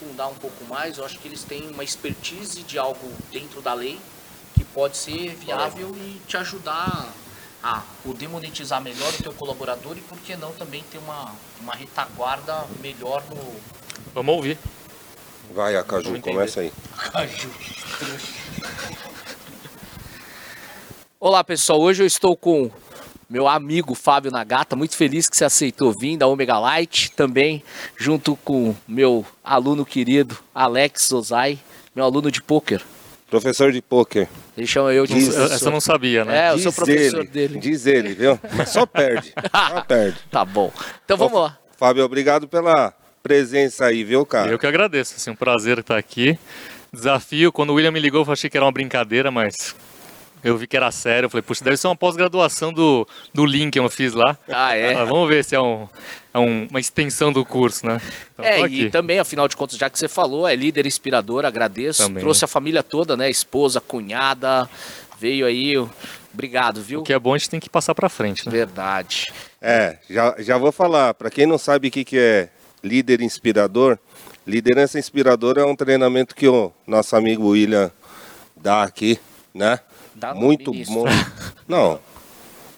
aprofundar um pouco mais, eu acho que eles têm uma expertise de algo dentro da lei que pode ser viável e te ajudar a poder monetizar melhor o teu colaborador e por que não também ter uma, uma retaguarda melhor no Vamos ouvir. Vai, Acaju, Vamos entender. começa aí. Caju. Olá pessoal, hoje eu estou com meu amigo Fábio Nagata, muito feliz que você aceitou vir da Omega Light, também junto com meu aluno querido Alex Ozai, meu aluno de pôquer. Professor de pôquer. Ele chama eu de Diz- professor. Essa eu não sabia, né? É, eu sou Diz professor ele, dele. Diz ele, viu? Mas só perde. Só perde. Tá bom. Então vamos Ô, lá. Fábio, obrigado pela presença aí, viu, cara? Eu que agradeço, assim, um prazer estar aqui. Desafio, quando o William me ligou, eu achei que era uma brincadeira, mas eu vi que era sério. Eu falei, puxa, deve ser uma pós-graduação do, do Link que eu fiz lá. Ah, é? Mas vamos ver se é, um, é um- uma extensão do curso, né? Então, É, e também, afinal de contas, já que você falou, é líder inspirador, agradeço. Também. Trouxe a família toda, né? Esposa, cunhada, veio aí. Obrigado, viu? O que é bom a gente tem que passar pra frente, né? Verdade. É, já, já vou falar. Para quem não sabe o que, que é líder inspirador, liderança inspiradora é um treinamento que o nosso amigo William dá aqui, né? Dá no Muito bom. Não.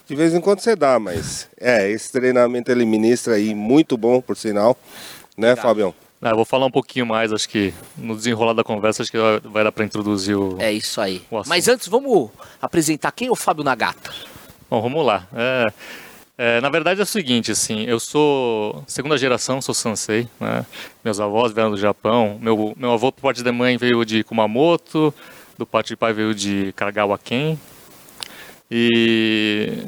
De vez em quando você dá, mas é, esse treinamento ele ministra aí, muito bom, por sinal. Né. Fabião? Ah, eu vou falar um pouquinho mais, acho que no desenrolar da conversa, acho que vai, dar pra introduzir o. É isso aí. Mas antes, vamos apresentar quem é o Fábio Nagata. Bom, vamos lá. É, é, na verdade é o seguinte, assim, eu sou segunda geração, sou Sansei, né? Meus avós vieram do Japão. Meu, meu avô, por parte da mãe, veio de Kumamoto, do parte de pai veio de Kagawa-ken. E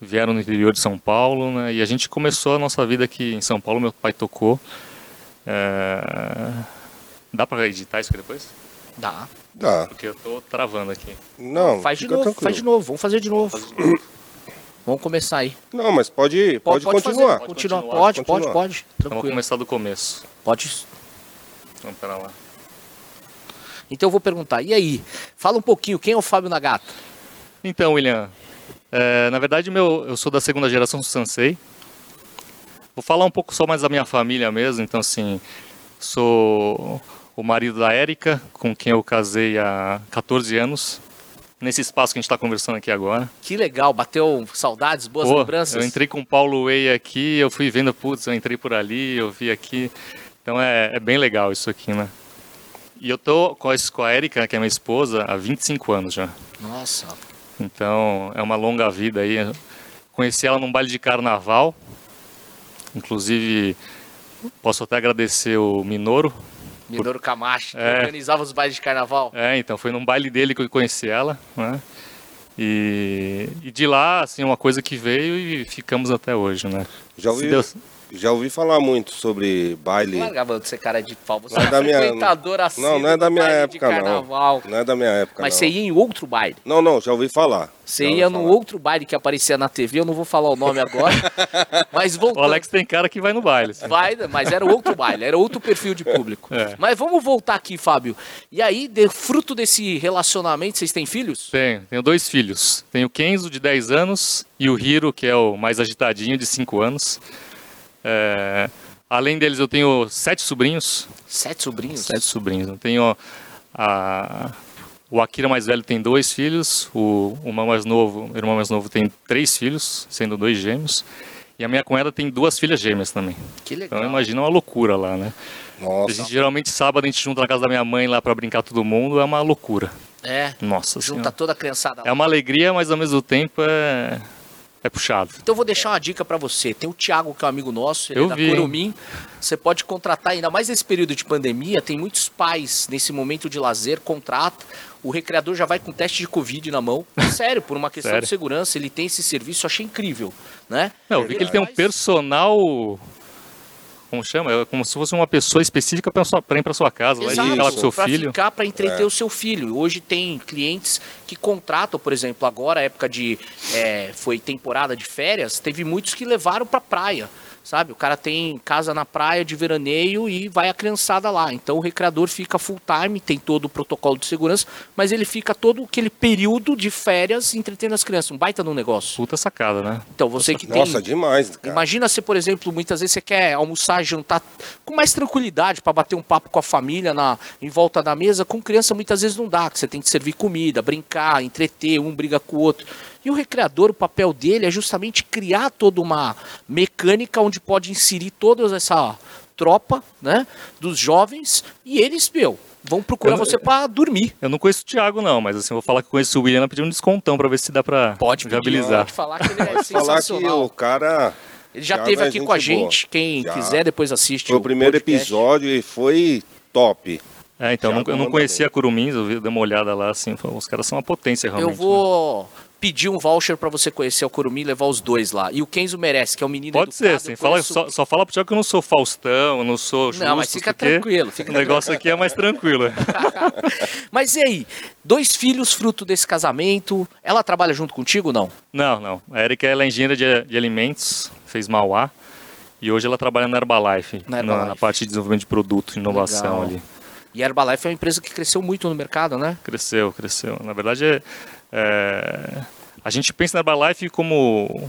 vieram no interior de São Paulo, né? E a gente começou a nossa vida aqui em São Paulo, meu pai tocou. É, Dá pra editar isso aqui depois? Dá. Dá. Porque eu tô travando aqui. Não, Faz de novo, tranquilo. faz de novo. Vamos fazer de novo. Vamos começar aí. Não, mas pode, pode, continuar. Fazer. Continua. continuar. Pode, pode, Continuar. pode. Então vamos Tranquilo. começar do começo. Pode. Vamos para lá. Então eu vou perguntar. E aí? Fala um pouquinho. Quem é o Fábio Nagata? Então, William, é, na verdade meu, eu sou da segunda geração do Sansei. Vou falar um pouco só mais da minha família mesmo. Então, assim, sou o marido da Érica, com quem eu casei há 14 anos. Nesse espaço que a gente está conversando aqui agora. Que legal. Bateu saudades, boas Pô, lembranças? eu entrei com o Paulo Way aqui, eu fui vendo, putz, eu entrei por ali, eu vi aqui. Então é, é bem legal isso aqui, né? E eu tô com a, com a Érica, que é minha esposa, há 25 anos já. Nossa. Então, é uma longa vida aí. Conheci ela num baile de carnaval. Inclusive, posso até agradecer o Minoro. Minoru Camacho, que É. organizava os bailes de carnaval. É, então, foi num baile dele que eu conheci ela, né? E, e de lá, assim, uma coisa que veio e ficamos até hoje, né? Já Se ouvi, Deus- já ouvi falar muito sobre baile. Largava de ser cara de pau. Você Não é é da minha- frequentador assíduo Não, não é da minha época, carnaval. não. Não é da minha época, Mas não. você ia em outro baile. Não, não, já ouvi falar. Você ia num outro baile que aparecia na TV, eu não vou falar o nome agora. mas O voltando. Alex tem cara que vai no baile. assim. Vai, mas era outro baile, era outro perfil de público. É. Mas vamos voltar aqui, Fábio. E aí, de, fruto desse relacionamento, vocês têm filhos? Tenho, tenho dois filhos. Tenho o Kenzo, de 10 anos, e o Hiro, que é o mais agitadinho, de 5 anos. É, além deles, eu tenho sete sobrinhos. Sete sobrinhos? Sete sobrinhos. Eu tenho a, o Akira mais velho tem dois filhos, o, o irmão mais novo, o irmão mais novo tem três filhos, sendo dois gêmeos. E a minha cunhada tem duas filhas gêmeas também. Que legal. Então imagina uma loucura lá, né? A Nossa, gente, geralmente sábado a gente junta na casa da minha mãe lá pra brincar todo mundo, é uma loucura. É, Nossa junta senhora. toda a criançada lá. É uma alegria, mas ao mesmo tempo é, é puxado. Então eu vou deixar uma dica pra você. Tem o Thiago, que é um amigo nosso, ele Eu é da vi? Curumim. Você pode contratar, ainda mais nesse período de pandemia, tem muitos pais nesse momento de lazer, contrata. O recreador já vai com teste de Covid na mão. Sério, por uma questão de segurança, ele tem esse serviço, eu achei incrível, né? Não, eu vi que ele tem um personal. Como chama? É como se fosse uma pessoa específica pra ir pra sua casa, lá e lá com seu pra filho. ficar para entreter É. o seu filho. Hoje tem clientes que contratam, por exemplo, agora época de é, foi temporada de férias, teve muitos que levaram para praia. Sabe? O cara tem casa na praia de veraneio e vai a criançada lá. Então o recreador fica full time, tem todo o protocolo de segurança, mas ele fica todo aquele período de férias entretendo as crianças. Um baita no negócio. Puta sacada, né? Então você que Nossa, tem. demais, cara. Imagina se, por exemplo, muitas vezes você quer almoçar, jantar com mais tranquilidade para bater um papo com a família na, em volta da mesa. Com criança, muitas vezes não dá, que você tem que servir comida, brincar, entreter, um briga com o outro. E o recreador, o papel dele é justamente criar toda uma mecânica onde pode inserir toda essa tropa, né, dos jovens e eles, meu, vão procurar não- você para dormir. Eu não conheço o Thiago, não, mas assim, eu vou falar que conheço o William ela pediu um descontão pra ver se dá pra Pode pedir, viabilizar. pode falar que ele é Falar que o cara Ele já Thiago esteve aqui com a boa. gente, quem Já. quiser depois assiste foi o primeiro podcast. episódio e foi top. É, então, eu não, Thiago eu não manda conhecia Curumins, eu vi- dei uma olhada lá, assim, os caras são uma potência realmente. Eu vou pedir um voucher pra você conhecer o Curumi e levar os dois lá. E o Kenzo merece, que é um menino Pode ser, educado, assim, eu fala, conheço- só, só fala pro que eu não sou Faustão, eu não sou justo, Não, mas fica tranquilo, fica o negócio aqui é mais tranquilo. Mas e aí? Dois filhos fruto desse casamento. Ela trabalha junto contigo não? não, não. A Erika ela é engenheira de, de alimentos, fez Mauá, e hoje ela trabalha na Herbalife, Na na, Herbalife. na parte de desenvolvimento de produto, inovação Legal. ali. E a Herbalife é uma empresa que cresceu muito no mercado, né? Cresceu, cresceu. Na verdade, é, é, a gente pensa na Herbalife como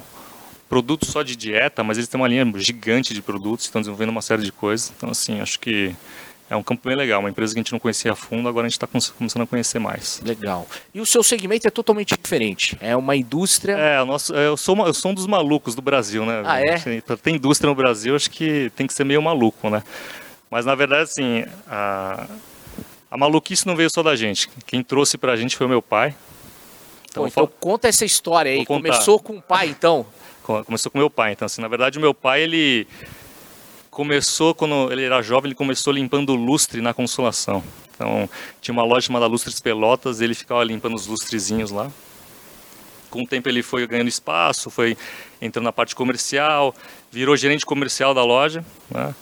produto só de dieta, mas eles têm uma linha gigante de produtos, estão desenvolvendo uma série de coisas. Então, assim, acho que é um campo bem legal. Uma empresa que a gente não conhecia a fundo, agora a gente está começando a conhecer mais. Legal. E o seu segmento é totalmente diferente. É uma indústria. É, o nosso, é, eu, sou, uma- eu sou um dos malucos do Brasil, né? Ah, é? Assim, Pra ter indústria no Brasil, acho que tem que ser meio maluco, né? Mas, na verdade, assim, a, a maluquice não veio só da gente. Quem trouxe pra gente foi o meu pai. Pô, eu então conta essa história aí. Começou com o pai, então. Co- Começou com meu pai. Então, assim, na verdade, o meu pai, ele começou, quando ele era jovem, ele começou limpando lustre na Consolação. Então, tinha uma loja chamada Lustres Pelotas, ele ficava limpando os lustrezinhos lá. Com o tempo ele foi ganhando espaço, foi entrando na parte comercial, virou gerente comercial da loja, né?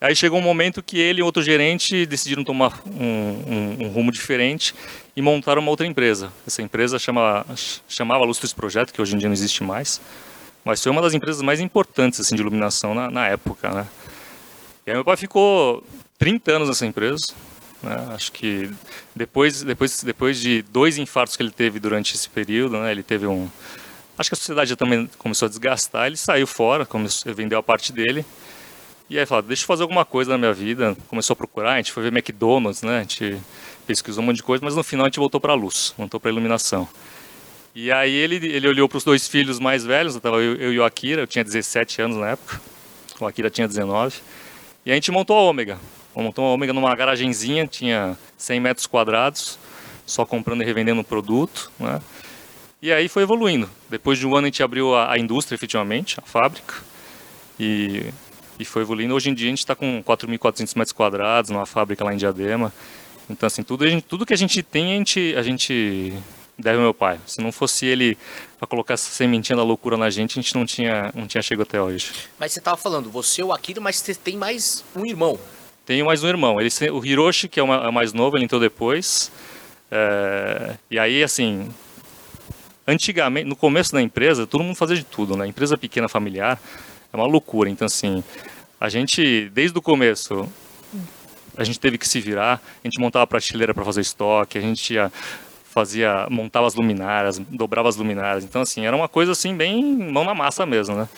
Aí chegou um momento que ele e outro gerente decidiram tomar um, um- um rumo diferente e montaram uma outra empresa. Essa empresa chama, chamava Lustres Projeto, que hoje em dia não existe mais, mas foi uma das empresas mais importantes assim, de iluminação na, na época. Né? E aí meu pai ficou 30 anos nessa empresa. né? Acho que depois, depois, depois de dois infartos que ele teve durante esse período, né? ele teve um... Acho que a sociedade também começou a desgastar, ele saiu fora, começou, vendeu a parte dele. E aí falou, deixa eu fazer alguma coisa na minha vida. Começou a procurar, a gente foi ver McDonald's, né? A gente pesquisou um monte de coisa, mas no final a gente voltou para a luz, voltou para a iluminação. E aí ele, ele olhou para os dois filhos mais velhos, eu, eu e o Akira, eu tinha 17 anos na época, o Akira tinha 19. E a gente montou a Ômega. Montou a Ômega numa garagenzinha, tinha 100 metros quadrados, só comprando e revendendo produto, né? E aí foi evoluindo. Depois de um ano a gente abriu a, a indústria efetivamente, a fábrica. E, e foi evoluindo. Hoje em dia a gente está com 4.400 metros quadrados numa fábrica lá em Diadema. Então, assim, tudo, gente- tudo que a gente tem, a gente, a gente deve ao meu pai. Se não fosse ele para colocar essa sementinha da loucura na gente, a gente não tinha, não tinha chegado até hoje. Mas você tava falando, você, o Akira, mas você tem mais um irmão. Tenho mais um irmão. Ele, o Hiroshi, que é é o mais novo, ele entrou depois. É, e aí, assim, antigamente, no começo da empresa, todo mundo fazia de tudo, né? Empresa pequena, familiar, é uma loucura. Então, assim, a gente, desde o começo, a gente teve que se virar, a gente montava prateleira para fazer estoque, a gente ia, fazia, montava as luminárias, dobrava as luminárias. Então, assim, era uma coisa, assim, bem mão na massa mesmo, né?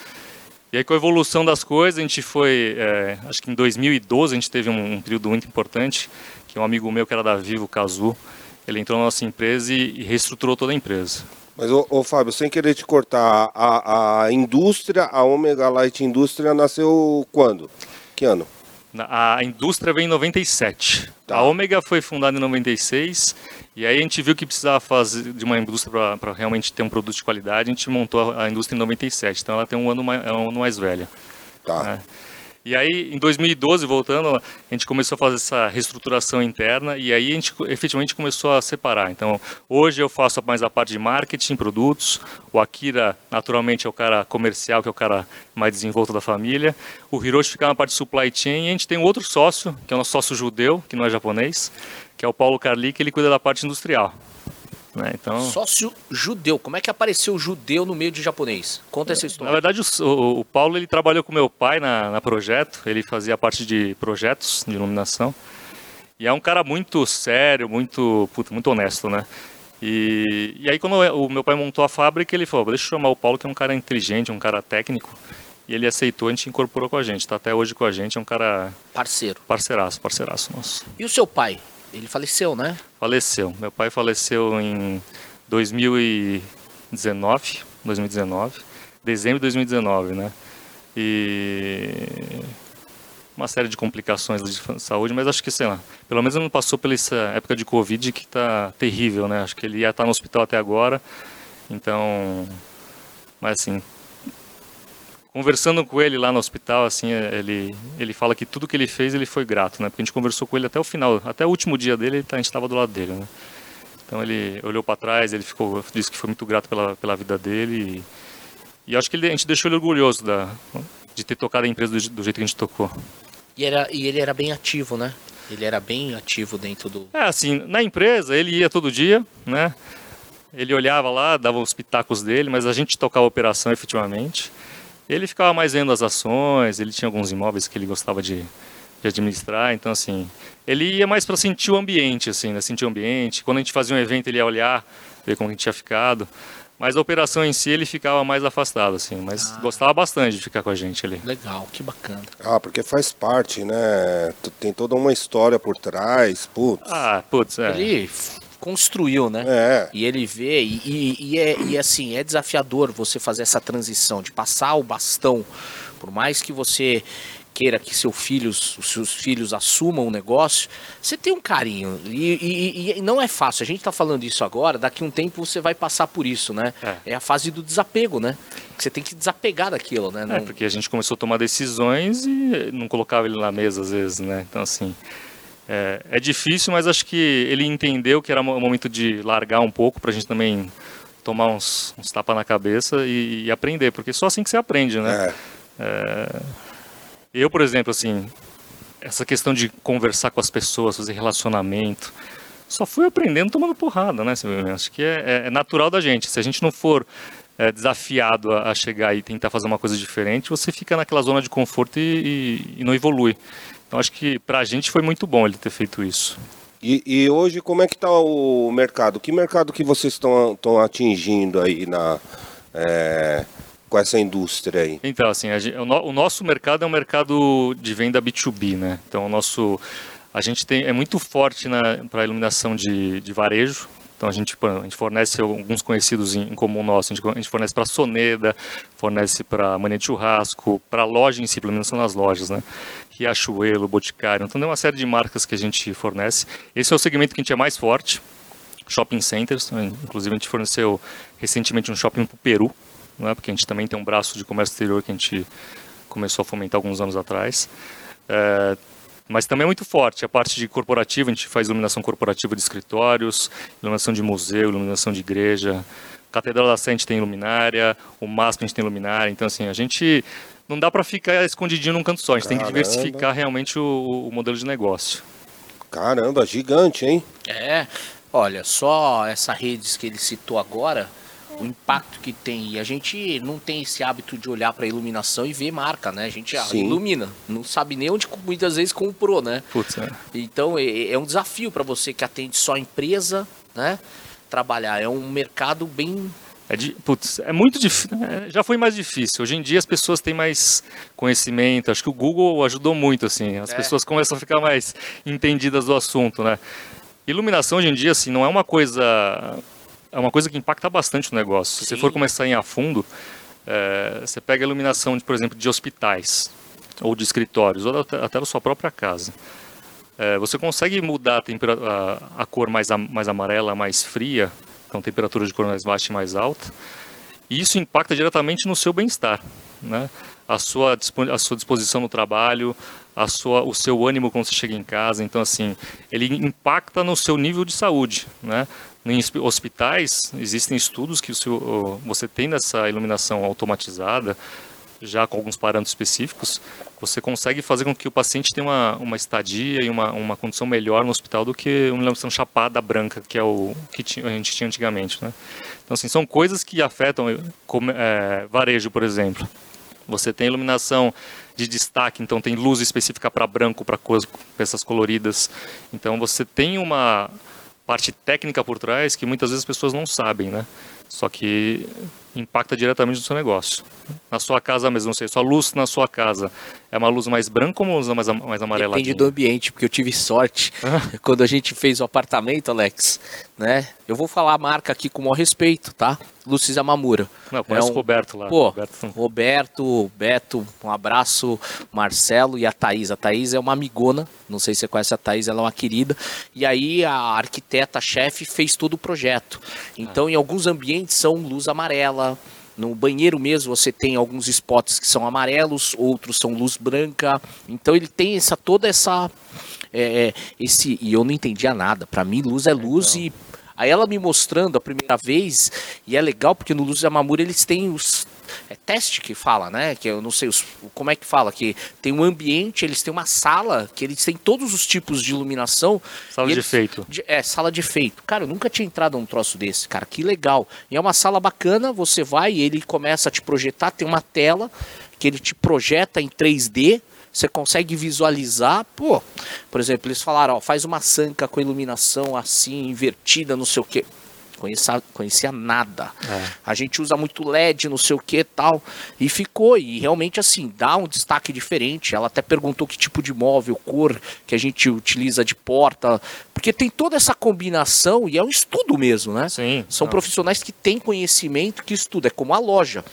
E aí com a evolução das coisas, a gente foi, é, acho que em 2012 a gente teve um, um período muito importante, que um amigo meu que era da Vivo, o Cazu, ele entrou na nossa empresa e, e reestruturou toda a empresa. Mas, ô, Fábio, sem querer te cortar, a, a indústria, a Omega Light Indústria nasceu quando? Que ano? A indústria veio em 97. Tá. A Ômega foi fundada em 96. E aí a gente viu que precisava fazer de uma indústria para realmente ter um produto de qualidade. A gente montou a, indústria em 97. Então ela tem um ano mais, é um ano mais velha. Tá. É. E aí, em 2012, voltando, a gente começou a fazer essa reestruturação interna e aí a gente efetivamente começou a separar. Então, hoje eu faço mais a parte de marketing, produtos. O Akira, naturalmente, é o cara comercial, que é o cara mais desenvolto da família. O Hiroshi fica na parte de supply chain e a gente tem um outro sócio, que é o nosso sócio judeu, que não é japonês, que é o Paulo Carli, que ele cuida da parte industrial. Né? Então, Sócio judeu. Como é que apareceu o judeu no meio de japonês? Conta essa na história. verdade, o, o- Paulo ele trabalhou com meu pai na, na projeto. Ele fazia parte de projetos de iluminação. E é um cara muito sério, muito, puta, muito honesto, né? E, e aí quando o meu pai montou a fábrica, ele falou, deixa eu chamar o Paulo, que é um cara inteligente, um cara técnico. E ele aceitou, a gente incorporou com a gente. Está até hoje com a gente, é um cara Parceiro. parceiraço, parceiraço nosso. E o seu pai? Ele faleceu, né? Faleceu. Meu pai faleceu em 2019, 2019, dezembro de 2019, né? E uma série de complicações de saúde, mas acho que, sei lá, pelo menos não passou pela essa época de Covid que tá terrível, né? Acho que ele ia estar no hospital até agora, então... Mas assim, conversando com ele lá no hospital, assim, ele, ele fala que tudo que ele fez, ele foi grato, né? Porque a gente conversou com ele até o final, até o último dia dele, a gente estava do lado dele, né? Então ele olhou para trás, ele ficou, disse que foi muito grato pela, pela vida dele e, e acho que ele, a gente deixou ele orgulhoso da, de ter tocado a empresa do, do jeito que a gente tocou. E, era, e ele era bem ativo, né? Ele era bem ativo dentro do. É, assim, na empresa ele ia todo dia, né? Ele olhava lá, dava os pitacos dele, mas a gente tocava a operação efetivamente. Ele ficava mais vendo as ações, ele tinha alguns imóveis que ele gostava de, de administrar, então assim, ele ia mais para sentir o ambiente, assim, né? sentir o ambiente. Quando a gente fazia um evento, ele ia olhar, ver como a gente tinha ficado. Mas a operação em si ele ficava mais afastado, assim, mas gostava bastante de ficar com a gente ali. Legal, que bacana. Ah, porque faz parte, né? Tem toda uma história por trás, putz. Ah, putz, é. Ele construiu, né? É. E ele vê, e, e, e é, e assim, é desafiador você fazer essa transição, de passar o bastão, por mais que você queira que seu filhos, os seus filhos assumam o negócio, você tem um carinho. E, e- e não é fácil. A gente está falando isso agora, daqui a um tempo você vai passar por isso, né? É. É, a fase do desapego, né? Que você tem que desapegar daquilo, né? É, Não- porque a gente começou a tomar decisões e não colocava ele na mesa às vezes, né? Então, assim, é, é difícil, mas acho que ele entendeu que era o momento de largar um pouco para a gente também tomar uns, uns tapas na cabeça e, e aprender, porque só assim que você aprende, né? É. Eu, por exemplo, assim, essa questão de conversar com as pessoas, fazer relacionamento, só fui aprendendo tomando porrada, né? Acho que é, é- é natural da gente. Se a gente não for é, desafiado a, a chegar e tentar fazer uma coisa diferente, você fica naquela zona de conforto e, e- e não evolui. Então acho que pra gente foi muito bom ele ter feito isso. E, e hoje como é que tá o mercado? Que mercado que vocês estão atingindo aí na é, com essa indústria aí? Então, assim, a o, no- o nosso mercado é um mercado de venda B2B, né? Então, o nosso, a gente tem, é muito forte para a iluminação de, de varejo. Então, a gente, a gente fornece alguns conhecidos em, em comum nosso. A gente, a gente fornece para Soneda, fornece para Mania de Churrasco, para loja em si, iluminação nas lojas, né? Riachuelo, Boticário. Então, tem uma série de marcas que a gente fornece. Esse é o segmento que a gente é mais forte. Shopping centers, né? inclusive a gente forneceu recentemente um shopping para o Peru, né? porque a gente também tem um braço de comércio exterior que a gente começou a fomentar alguns anos atrás. É, mas também é muito forte a parte de corporativa, a gente faz iluminação corporativa de escritórios, iluminação de museu, iluminação de igreja. Catedral da Sé a gente tem luminária, o MASP a gente tem luminária, então assim, a gente não dá para ficar escondidinho num canto só, a gente tem que Caramba. diversificar realmente o, o modelo de negócio. Caramba, gigante, hein? É, olha, só essa redes que ele citou agora, o impacto que tem. E a gente não tem esse hábito de olhar para iluminação e ver marca, né? A gente ah, Sim. ilumina, não sabe nem onde muitas vezes comprou, né? Putz, é. Então é, é um desafio para você que atende só empresa, né? Trabalhar. É um mercado bem. É, de, putz, é muito difícil. Já foi mais difícil. Hoje em dia as pessoas têm mais conhecimento. Acho que o Google ajudou muito, assim. As É. pessoas começam a ficar mais entendidas do assunto, né? Iluminação hoje em dia, assim, não é uma coisa. É uma coisa que impacta bastante o negócio. Se você Sim. for começar em a fundo, é, você pega a iluminação, de, por exemplo, de hospitais ou de escritórios, ou até, até da sua própria casa. É, você consegue mudar a, a- a cor mais, am- mais amarela, mais fria, então temperatura de cor mais baixa e mais alta. E isso impacta diretamente no seu bem-estar, né? A sua, a sua disposição no trabalho, a sua, o seu ânimo quando você chega em casa. Então, assim, ele impacta no seu nível de saúde, né? Em hosp- hospitais, existem estudos que você tendo essa iluminação automatizada, já com alguns parâmetros específicos, você consegue fazer com que o paciente tenha uma, uma estadia e uma, uma condição melhor no hospital do que uma iluminação chapada branca, que é o que a gente tinha antigamente. Né? Então, assim, são coisas que afetam como, é, varejo, por exemplo. Você tem iluminação de destaque, então tem luz específica para branco, para peças coloridas. Então você tem uma parte técnica por trás que muitas vezes as pessoas não sabem, né? Só que impacta diretamente no seu negócio. Na sua casa mesmo, não sei, sua luz na sua casa é uma luz mais branca ou uma luz mais, mais amarela? Depende do ambiente, porque eu tive sorte quando a gente fez o apartamento, Alex, né? Eu vou falar a marca aqui com o maior respeito, tá? Lucis Amamura. Não, conheço é um... o Roberto lá. Pô, Roberto. Roberto, Beto, um abraço, Marcelo e a Thaís. A Thaís é uma amigona, não sei se você conhece a Thaís, ela é uma querida. E aí a arquiteta-chefe fez todo o projeto. Então, ah. em alguns ambientes são luz amarela, no banheiro mesmo você tem alguns spots que são amarelos, outros são luz branca. Então ele tem essa toda essa é, é esse e eu não entendia nada. Para mim luz é luz e aí ela me mostrando a primeira vez e é legal porque no Luz Amamura eles têm os é teste que fala, né? Que eu não sei os, como é que fala, que tem um ambiente, eles têm uma sala, que eles têm todos os tipos de iluminação. Sala de eles, efeito. De, é, sala de efeito. Cara, eu nunca tinha entrado num troço desse, cara, que legal. E é uma sala bacana, você vai e ele começa a te projetar, tem uma tela que ele te projeta em 3D, você consegue visualizar, pô, por exemplo, eles falaram, ó, faz uma sanca com iluminação assim, invertida, não sei o quê conhecia, conhecia nada. É. A gente usa muito LED, não sei o que tal. E ficou, e realmente assim, dá um destaque diferente. Ela até perguntou que tipo de móvel, cor que a gente utiliza de porta. Porque tem toda essa combinação e é um estudo mesmo, né? Sim. São não. profissionais que têm conhecimento que estudam. É como a loja.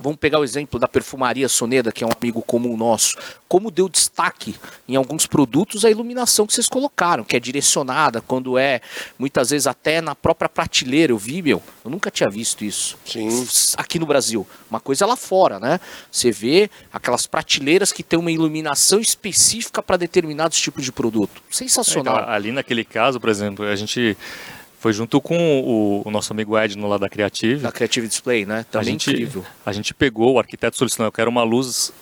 Vamos pegar o exemplo da perfumaria Soneda, que é um amigo comum nosso. Como deu destaque em alguns produtos a iluminação que vocês colocaram, que é direcionada, quando é muitas vezes até na própria prateleira. Eu vi, meu, eu nunca tinha visto isso. Sim. Aqui no Brasil. Uma coisa lá fora, né? Você vê aquelas prateleiras que tem uma iluminação específica para determinados tipos de produto. Sensacional. É, então, ali naquele caso, por exemplo, a gente foi junto com o, o, nosso amigo Edno lá da Creative. Da Creative Display, né? Também a gente, incrível. A gente pegou, o arquiteto solicitou, eu quero uma luz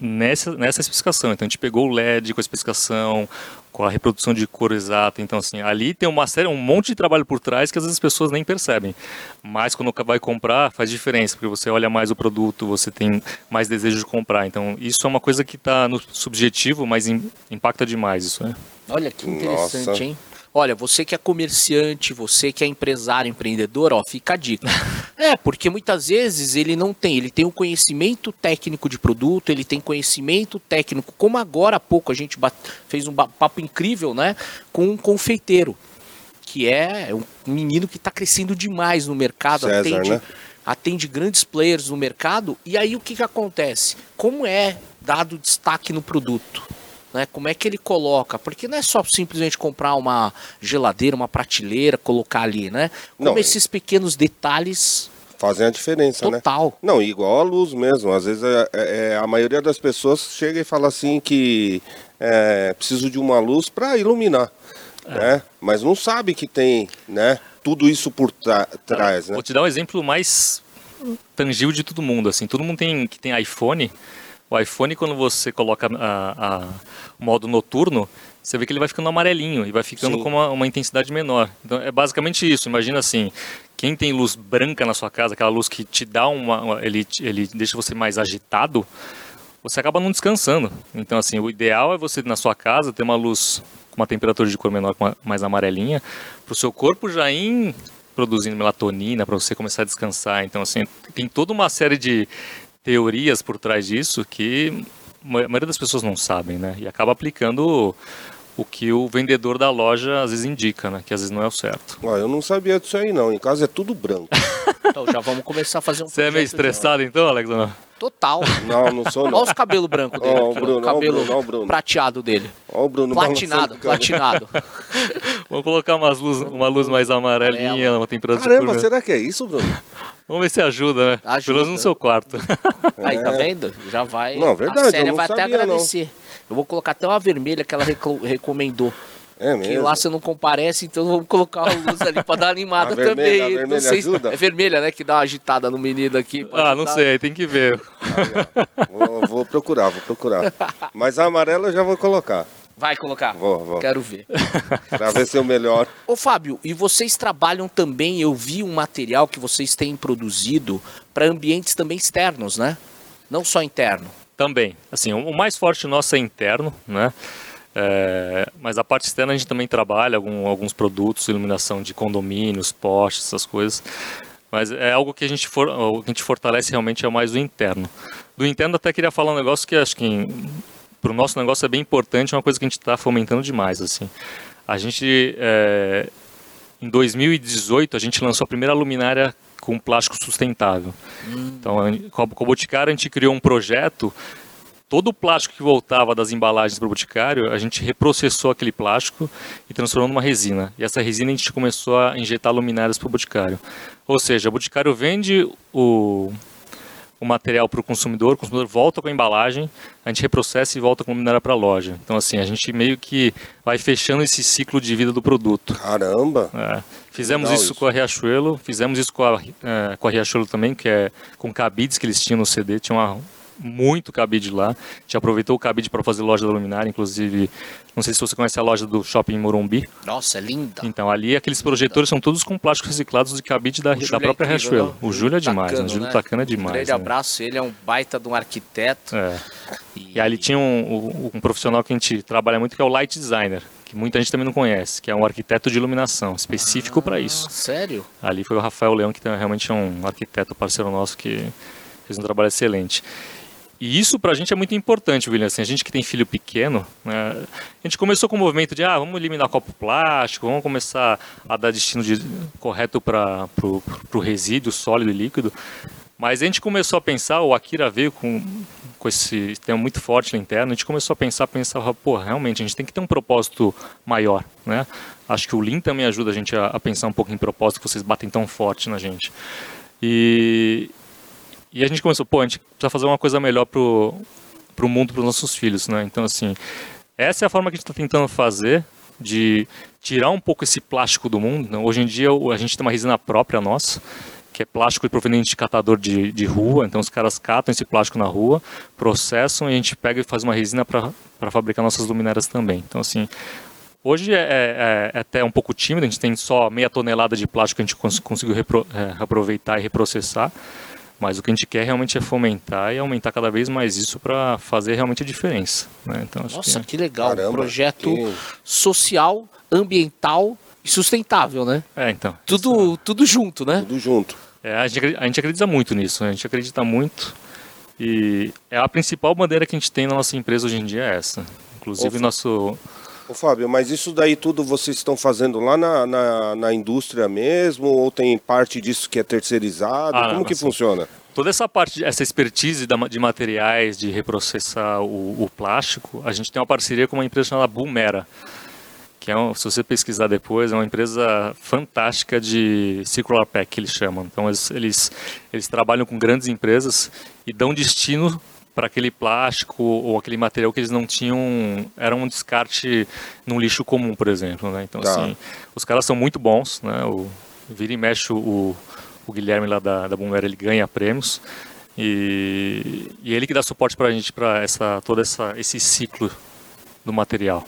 nessa, nessa especificação. Então a gente pegou o LED com a especificação, com a reprodução de cor exata. Então, assim, ali tem uma série, um monte de trabalho por trás que às vezes as pessoas nem percebem. Mas quando vai comprar, faz diferença, porque você olha mais o produto, você tem mais desejo de comprar. Então, isso é uma coisa que está no subjetivo, mas impacta demais isso, né? Olha que interessante, Nossa. hein? Olha, você que é comerciante, você que é empresário, empreendedor, ó, fica a dica. é, porque muitas vezes ele não tem, ele tem o um conhecimento técnico de produto, ele tem conhecimento técnico, como agora há pouco a gente fez um papo incrível, né, com um confeiteiro, que é um menino que está crescendo demais no mercado, César, atende, né? atende grandes players no mercado, e aí o que, que acontece? Como é dado destaque no produto? Né? Como é que ele coloca? Porque não é só simplesmente comprar uma geladeira, uma prateleira, colocar ali, né? Como não, esses pequenos detalhes fazem a diferença, Total. né? Total. Não, igual a luz mesmo. Às vezes é, é, é, a maioria das pessoas chega e fala assim que é, preciso de uma luz para iluminar, é. né? Mas não sabe que tem, né? Tudo isso por trás, né? Vou te dar um exemplo mais tangível de todo mundo, assim. Todo mundo tem que tem iPhone o iPhone, quando você coloca a, a, o modo noturno, você vê que ele vai ficando amarelinho e vai ficando Sim. com uma, uma, intensidade menor. Então é basicamente isso. Imagina assim, quem tem luz branca na sua casa, aquela luz que te dá uma, uma ele, ele deixa você mais agitado, você acaba não descansando. Então assim, o ideal é você na sua casa ter uma luz com uma temperatura de cor menor, mais amarelinha, para o seu corpo já ir produzindo melatonina para você começar a descansar. Então assim, tem toda uma série de teorias por trás disso que a maioria das pessoas não sabem, né? E acaba aplicando o que o vendedor da loja às vezes indica, né? Que às vezes não é o certo. Ah, eu não sabia disso aí não. Em casa é tudo branco. então já vamos começar a fazer um Você é meio estressado então, Alex? Não? Total. Não, não sou não. Olha os cabelos brancos dele. Oh, aqui, Bruno, o cabelo oh, Bruno, prateado dele. Olha o Bruno Platinado, platinado. Vamos colocar umas luz, uma luz mais amarelinha, uma temperatura. Caramba, será que é isso, Bruno? Vamos ver se ajuda, né? Ajuda. Pelo menos no seu quarto. Aí, tá é. vendo? Já vai. Não, verdade. A Célia vai sabia, até agradecer. Não. Eu vou colocar até uma vermelha que ela recomendou. É Que mesmo? lá você não comparece, então vamos colocar a luz ali pra dar uma animada A vermelha- também. a Não vermelha sei se- ajuda? É vermelha, né? Que dá uma agitada no menino aqui. Ah, não sei, tem que ver. Vou, vou procurar, vou procurar. Mas a amarela eu já vou colocar. Vai colocar. Vou, vou. Quero ver. Pra ver se eu melhor. Ô Fábio, e vocês trabalham também, eu vi um material que vocês têm produzido para ambientes também externos, né? Não só interno. Também. Assim, o mais forte nosso é interno, né? É, mas a parte externa a gente também trabalha algum- alguns produtos, iluminação de condomínios, postes, essas coisas. Mas é algo que a gente, for, que a gente fortalece realmente é mais o interno. Do interno até queria falar um negócio que acho que para o nosso negócio é bem importante, é uma coisa que a gente está fomentando demais. assim. A gente, é, em 2018, a gente lançou a primeira luminária com plástico sustentável. Então, a- com a com a Boticário, a gente criou um projeto todo o plástico que voltava das embalagens para o boticário, a gente reprocessou aquele plástico e transformou numa resina. E essa resina a gente começou a injetar luminárias para o boticário. Ou seja, o boticário vende o, o material para o consumidor, o consumidor volta com a embalagem, a gente reprocessa e volta com a luminária para a loja. Então, assim, a gente meio que vai fechando esse ciclo de vida do produto. Caramba! É. Fizemos isso, isso. com a Riachuelo, fizemos isso com a, é, com a Riachuelo também, que é com cabides que eles tinham no CD, tinha uma, muito cabide lá. A gente aproveitou o cabide para fazer loja da luminária, inclusive, não sei se você conhece a loja do Shopping Morumbi. Nossa, é linda. Então, ali aqueles projetores são todos com plásticos reciclados de cabide da, da é própria incrível, Riachuelo. né? O Júlio é demais, né? O Tacano, Júlio né? Tacana é Um demais. grande né? abraço, ele é um baita de um arquiteto. É. E ali tinha um, um- um profissional que a gente trabalha muito, que é o Light Designer, que muita gente também não conhece, que é um arquiteto de iluminação, específico para isso. Ah, sério? Ali foi o Rafael Leão, que realmente é um arquiteto parceiro nosso que fez um trabalho excelente. E isso pra gente é muito importante, William. Assim, a gente que tem filho pequeno, né, a gente começou com o movimento de ah, vamos eliminar copo plástico, vamos começar a dar destino de- correto para o resíduo sólido e líquido. Mas a gente começou a pensar, o Akira veio com, com esse tema muito forte lá interno, a gente começou a pensar, pensar, pô, realmente a gente tem que ter um propósito maior, né? Acho que o Lean também ajuda a gente a, a pensar um pouco em propósito que vocês batem tão forte na gente. E, e a gente começou, pô, a gente precisa fazer uma coisa melhor pro, pro mundo, pros nossos filhos, né? Então, assim, essa é a forma que a gente está tentando fazer de tirar um pouco esse plástico do mundo. né? Hoje em dia a gente tem uma resina própria nossa, que é plástico proveniente de catador de, de rua. Então os caras catam esse plástico na rua, processam e a gente pega e faz uma resina para fabricar nossas luminárias também. Então assim, hoje é, é- é até um pouco tímido, a gente tem só meia tonelada de plástico que a gente cons- conseguiu repro, é, reaproveitar e reprocessar. Mas o que a gente quer realmente é fomentar e aumentar cada vez mais isso para fazer realmente a diferença. né? Então, acho Nossa, que... que legal. Caramba, um projeto que- social, ambiental e sustentável, né? É, então. Tudo, tudo junto, né? Tudo junto. É, a, gente, a gente acredita muito nisso, né? a gente acredita muito. E é a principal bandeira que a gente tem na nossa empresa hoje em dia é essa. Inclusive, Ô, nosso. Ô Fábio, mas isso daí tudo vocês estão fazendo lá na, na, na indústria mesmo? Ou tem parte disso que é terceirizado? Ah, Como não, que assim, funciona? Toda essa parte, essa expertise de materiais, de reprocessar o, o plástico, a gente tem uma parceria com uma empresa chamada Boomera. Que é, um, se você pesquisar depois, é uma empresa fantástica de circular pack, que eles chamam. Então, eles, eles, eles trabalham com grandes empresas e dão destino para aquele plástico ou aquele material que eles não tinham, era um descarte num lixo comum, por exemplo. Né? Então, Tá. assim, os caras são muito bons, né? O, vira e mexe o, o Guilherme lá da, da Boomera, ele ganha prêmios. E, e ele que dá suporte para a gente para essa, todo essa, esse ciclo do material.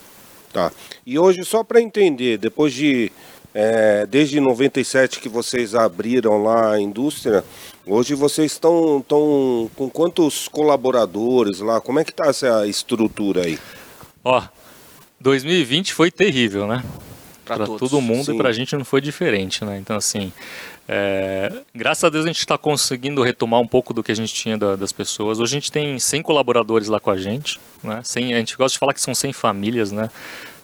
Tá. E hoje, só para entender, depois de. É, desde 97 que vocês abriram lá a indústria, hoje vocês estão com quantos colaboradores lá? Como é que tá essa estrutura aí? Ó, 2020 foi terrível, né? Pra Para todo mundo sim. e para a gente não foi diferente, né? Então, assim, é, graças a Deus a gente está conseguindo retomar um pouco do que a gente tinha da- das pessoas. Hoje a gente tem 100 colaboradores lá com a gente, né? 100, a gente gosta de falar que são 100 famílias, né?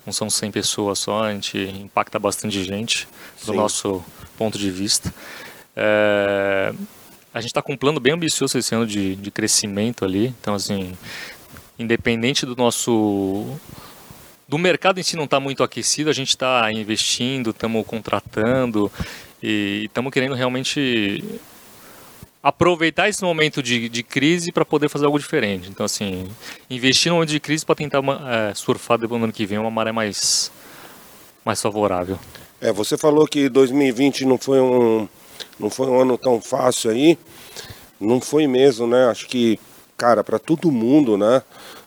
Não são 100 pessoas só, a gente impacta bastante gente do Sim. nosso ponto de vista. É, a gente está com um plano bem ambicioso esse ano de, de crescimento ali, então, assim, independente do nosso do mercado em si não está muito aquecido, a gente está investindo, estamos contratando e estamos querendo realmente aproveitar esse momento de, de crise para poder fazer algo diferente. Então, assim, investir no momento de crise para tentar é, surfar depois no ano que vem uma maré mais, mais favorável. É, você falou que 2020 não foi um, não foi um ano tão fácil aí. Não foi mesmo, né? Acho que, cara, para todo mundo, né?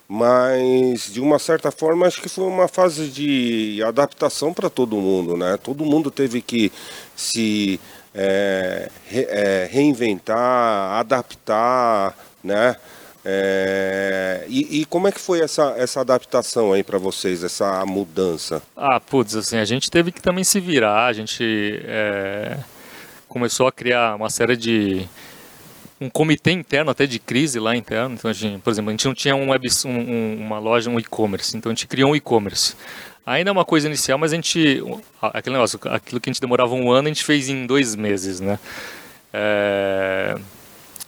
Mas de uma certa forma acho que foi uma fase de adaptação para todo mundo, né? Todo mundo teve que se é, re, é, reinventar, adaptar, né? É, e, e, como é que foi essa, essa adaptação aí para vocês, essa mudança? Ah, putz, assim, a gente teve que também se virar, a gente é, começou a criar uma série de um comitê interno até de crise lá interno. Então, a gente, por exemplo, a gente não tinha um web, um, uma loja, um e-commerce, então a gente criou um e-commerce. Ainda é uma coisa inicial, mas a gente, aquele negócio, aquilo que a gente demorava um ano, a gente fez em dois meses, né? É,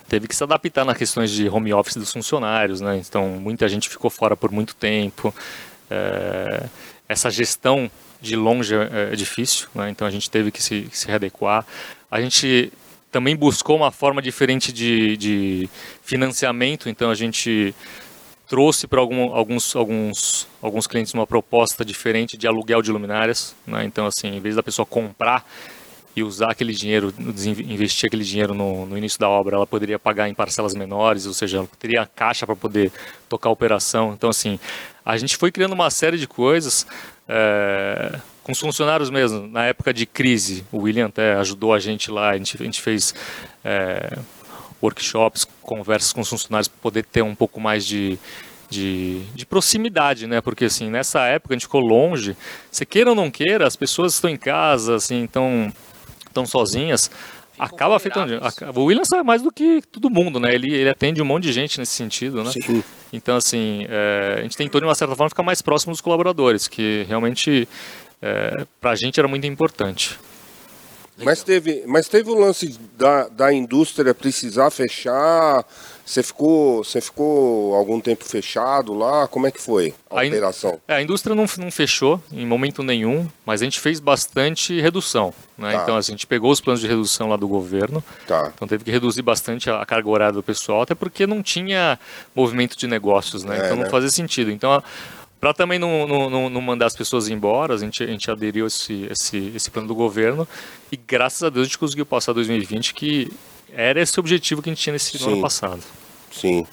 teve que se adaptar nas questões de home office dos funcionários, né? Então muita gente ficou fora por muito tempo. É, essa gestão de longe é, é difícil, né? Então a gente teve que se, se readequar. A gente também buscou uma forma diferente de, de financiamento, então a gente trouxe para algum, alguns, alguns, alguns clientes uma proposta diferente de aluguel de luminárias. Né? Então, assim, em vez da pessoa comprar e usar aquele dinheiro, investir aquele dinheiro no, no, início da obra, ela poderia pagar em parcelas menores, ou seja, ela teria caixa para poder tocar a operação. Então, assim, a gente foi criando uma série de coisas é, com os funcionários mesmo. Na época de crise, o William até ajudou a gente lá, a gente, a gente fez é, workshops, conversas com os funcionários para poder ter um pouco mais de, de, de, proximidade, né? Porque assim, nessa época a gente ficou longe. Você queira ou não queira, as pessoas estão em casa, assim, estão estão sozinhas, Ficam acaba afetando. O William sabe mais do que todo mundo, né? Ele, ele atende um monte de gente nesse sentido, né? Sim. Então, assim, é, a gente tentou, de uma certa forma, ficar mais próximo dos colaboradores, que realmente, é, para a gente, era muito importante. Mas teve, mas teve o lance da, da indústria precisar fechar, você ficou, você ficou algum tempo fechado lá? Como é que foi a, a operação? É, a indústria não, não fechou em momento nenhum, mas a gente fez bastante redução. Né? Tá. Então assim, a gente pegou os planos de redução lá do governo, tá. então teve que reduzir bastante a, carga horária do pessoal, até porque não tinha movimento de negócios, né? É, então não né? fazia sentido. Então para também não, não, não, mandar as pessoas embora, a gente, a gente aderiu a esse, esse, esse plano do governo e graças a Deus a gente conseguiu passar 2020 que era esse objetivo que a gente tinha nesse ano passado. Sim.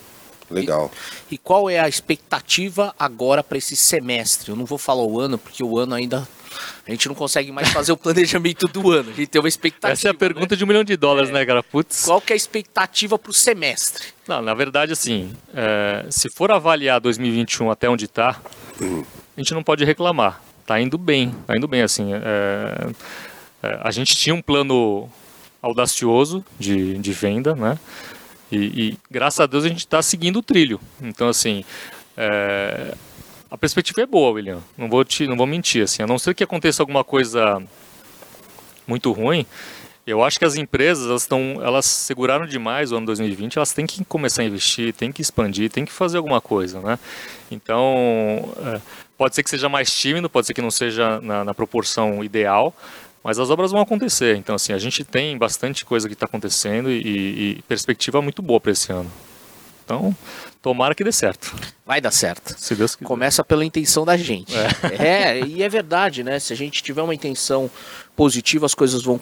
Legal. E, e, qual é a expectativa agora para esse semestre? Eu não vou falar o ano, porque o ano ainda. A gente não consegue mais fazer o planejamento do ano. A gente tem uma expectativa. Essa é a pergunta né? de um milhão de dólares, é. né, cara? Putz. Qual que é a expectativa para o semestre? Não, na verdade, assim, é, se for avaliar 2021 até onde está, a gente não pode reclamar. Tá indo bem, tá indo bem, assim. É, é a gente tinha um plano audacioso de, de venda, né? E, e, graças a Deus a gente está seguindo o trilho. Então, assim, é, a perspectiva é boa, William. Não vou, te, não vou mentir. Assim, a não ser que aconteça alguma coisa muito ruim, eu acho que as empresas elas, estão, elas seguraram demais o ano 2020. Elas têm que começar a investir, têm que expandir, têm que fazer alguma coisa, né? Então, é, pode ser que seja mais tímido, pode ser que não seja na, na proporção ideal, mas as obras vão acontecer. Então, assim, a gente tem bastante coisa que está acontecendo e, e perspectiva muito boa para esse ano. Então, tomara que dê certo. Vai dar certo. Se Deus quiser. Começa pela intenção da gente. É. é, e é verdade, né? Se a gente tiver uma intenção positiva, as coisas vão,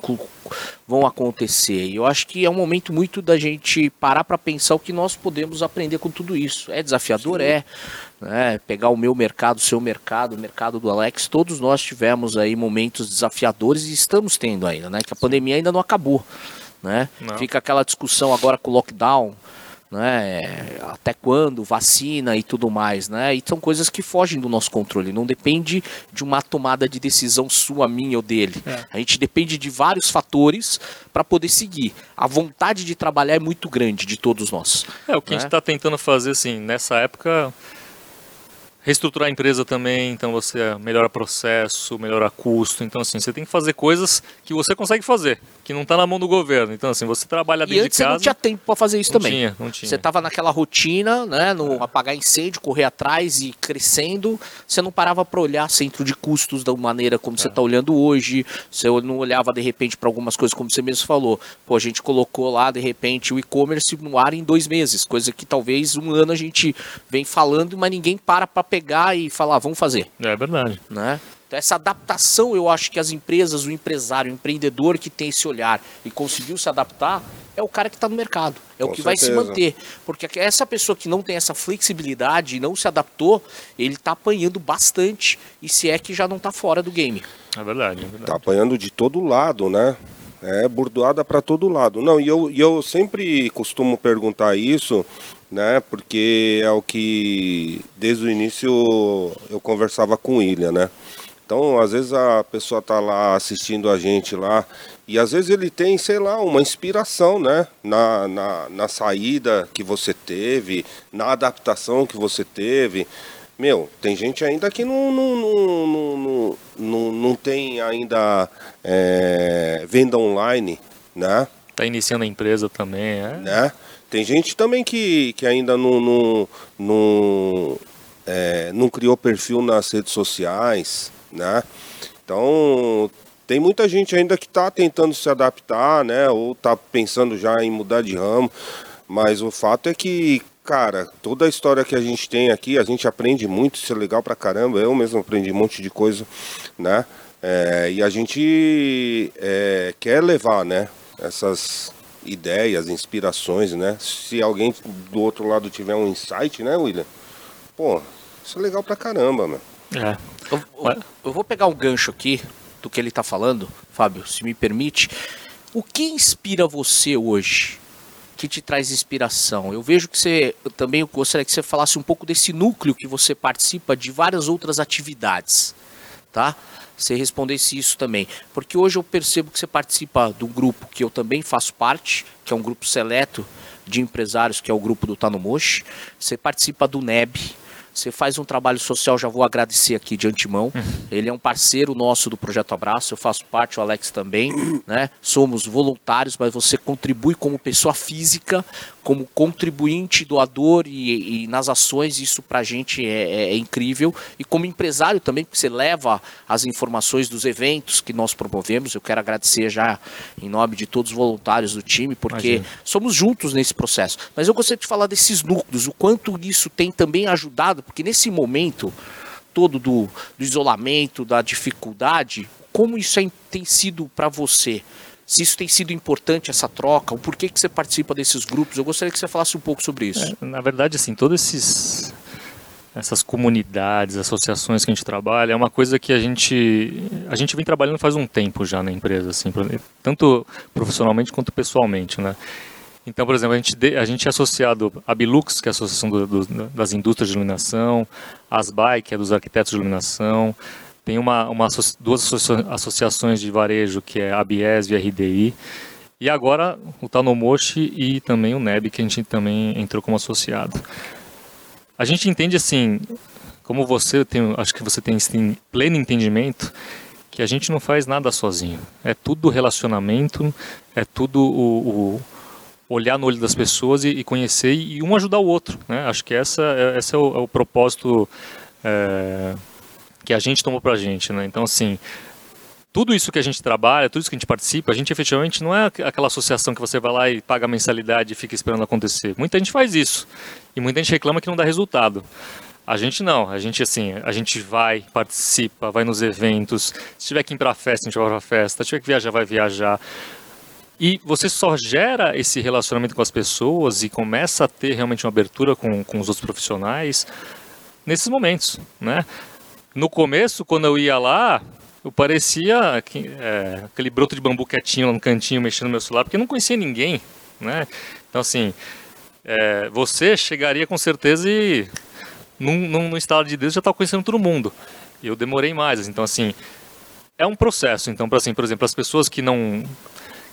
vão acontecer. E eu acho que é um momento muito da gente parar para pensar o que nós podemos aprender com tudo isso. É desafiador? Sim. É. Né? Pegar o meu mercado, o seu mercado, o mercado do Alex, todos nós tivemos aí momentos desafiadores e estamos tendo ainda, né? Que a pandemia ainda não acabou. Né? Fica aquela discussão agora com o lockdown, né? Até quando, vacina e tudo mais, né? E são coisas que fogem do nosso controle. Não depende de uma tomada de decisão sua, minha ou dele. É. A gente depende de vários fatores para poder seguir. A vontade de trabalhar é muito grande de todos nós. É o que né? a gente está tentando fazer, assim, nessa época reestruturar a empresa também, então você melhora processo, melhora custo, então assim, você tem que fazer coisas que você consegue fazer, que não está na mão do governo. Então assim, você trabalha dentro e antes de casa. Você não tinha tempo para fazer isso não também. Tinha, não tinha. Você estava naquela rotina, né, no é. apagar incêndio, correr atrás e crescendo. Você não parava para olhar centro de custos da maneira como é. você está olhando hoje. Você não olhava de repente para algumas coisas como você mesmo falou. Pô, a gente colocou lá de repente o e-commerce no ar em dois meses, coisa que talvez um ano a gente vem falando, mas ninguém para para pegar e falar, vamos fazer, É verdade. né? Então, essa adaptação, eu acho que as empresas, o empresário, o empreendedor que tem esse olhar e conseguiu se adaptar, é o cara que está no mercado. É o Com que vai se certeza. manter. Porque essa pessoa que não tem essa flexibilidade e não se adaptou, ele está apanhando bastante. E se é que já não está fora do game. É verdade. É verdade. Tá apanhando de todo lado, né? É burdoada para todo lado. Não, e eu, e eu sempre costumo perguntar isso, né? Porque é o que desde o início eu conversava com o William, né? Então, às vezes a pessoa tá lá assistindo a gente lá e às vezes ele tem, sei lá, uma inspiração, né? Na, na, na saída que você teve, na adaptação que você teve. Meu, tem gente ainda que não, não, não, não, não, não, não tem ainda é, venda online, né? Tá iniciando a empresa também, é. né? Tem gente também que, que ainda não, não, não, é, não criou perfil nas redes sociais, né? Então, tem muita gente ainda que está tentando se adaptar, né? Ou está pensando já em mudar de ramo. Mas o fato é que, cara, toda a história que a gente tem aqui, a gente aprende muito, isso é legal pra caramba. Eu mesmo aprendi um monte de coisa, né? É, e a gente é, quer levar, né? Essas ideias, inspirações, né? Se alguém do outro lado tiver um insight, né, William? Pô, isso é legal pra caramba, mano. É. Eu, eu- eu vou pegar um gancho aqui do que ele está falando, Fábio, se me permite. O que inspira você hoje? Que te traz inspiração? Eu vejo que você eu também gostaria que você falasse um pouco desse núcleo que você participa de várias outras atividades, tá? Você respondesse isso também, porque hoje eu percebo que você participa de um grupo que eu também faço parte, que é um grupo seleto de empresários, que é o grupo do Tanomoshi. Você participa do NEB, você faz um trabalho social, já vou agradecer aqui de antemão. Ele é um parceiro nosso do Projeto Abraço, eu faço parte, o Alex também, né? Somos voluntários, mas você contribui como pessoa física, como contribuinte, doador e, e nas ações, isso pra gente é, é- é incrível. E como empresário também, porque você leva as informações dos eventos que nós promovemos. Eu quero agradecer já em nome de todos os voluntários do time, porque Imagina. somos juntos nesse processo. Mas eu gostaria de falar desses núcleos, o quanto isso tem também ajudado, porque nesse momento todo do, do isolamento, da dificuldade, como isso é- tem sido para você? Se isso tem sido importante, essa troca, o porquê que você participa desses grupos, eu gostaria que você falasse um pouco sobre isso. Na verdade, assim, todos esses essas comunidades, associações que a gente trabalha, é uma coisa que a gente a gente vem trabalhando faz um tempo já na empresa, assim, tanto profissionalmente quanto pessoalmente, né? Então, por exemplo, a gente, a gente é associado à Bilux, que é a Associação do- do- das Indústrias de Iluminação, a ASBAI, que é dos Arquitetos de Iluminação, tem uma, uma duas associa- associações de varejo, que é a Bies e a RDI, e agora o Tanomoshi e também o NEB, que a gente também entrou como associado. A gente entende assim, como você tem, acho que você tem esse pleno entendimento que a gente não faz nada sozinho. É tudo relacionamento, é tudo o, o olhar no olho das pessoas e, e conhecer e um ajudar o outro, né? Acho que essa é, esse é o, é o propósito é, que a gente tomou pra gente, né? Então assim, tudo isso que a gente trabalha, tudo isso que a gente participa, a gente efetivamente não é aqu- aquela associação que você vai lá e paga a mensalidade e fica esperando acontecer. Muita gente faz isso. E muita gente reclama que não dá resultado. A gente não, a gente assim, a gente vai, participa, vai nos eventos. Se tiver que ir pra festa, a gente vai pra festa. Se tiver que viajar, vai viajar. E você só gera esse relacionamento com as pessoas e começa a ter realmente uma abertura com, com os outros profissionais nesses momentos, né? No começo, quando eu ia lá, eu parecia é, aquele broto de bambu quietinho lá no cantinho, mexendo no meu celular, porque eu não conhecia ninguém, né? Então, assim, é, você chegaria com certeza e num, num, num estado de Deus já estava conhecendo todo mundo. Eu demorei mais, então, assim, é um processo. Então, assim, por exemplo, as pessoas que não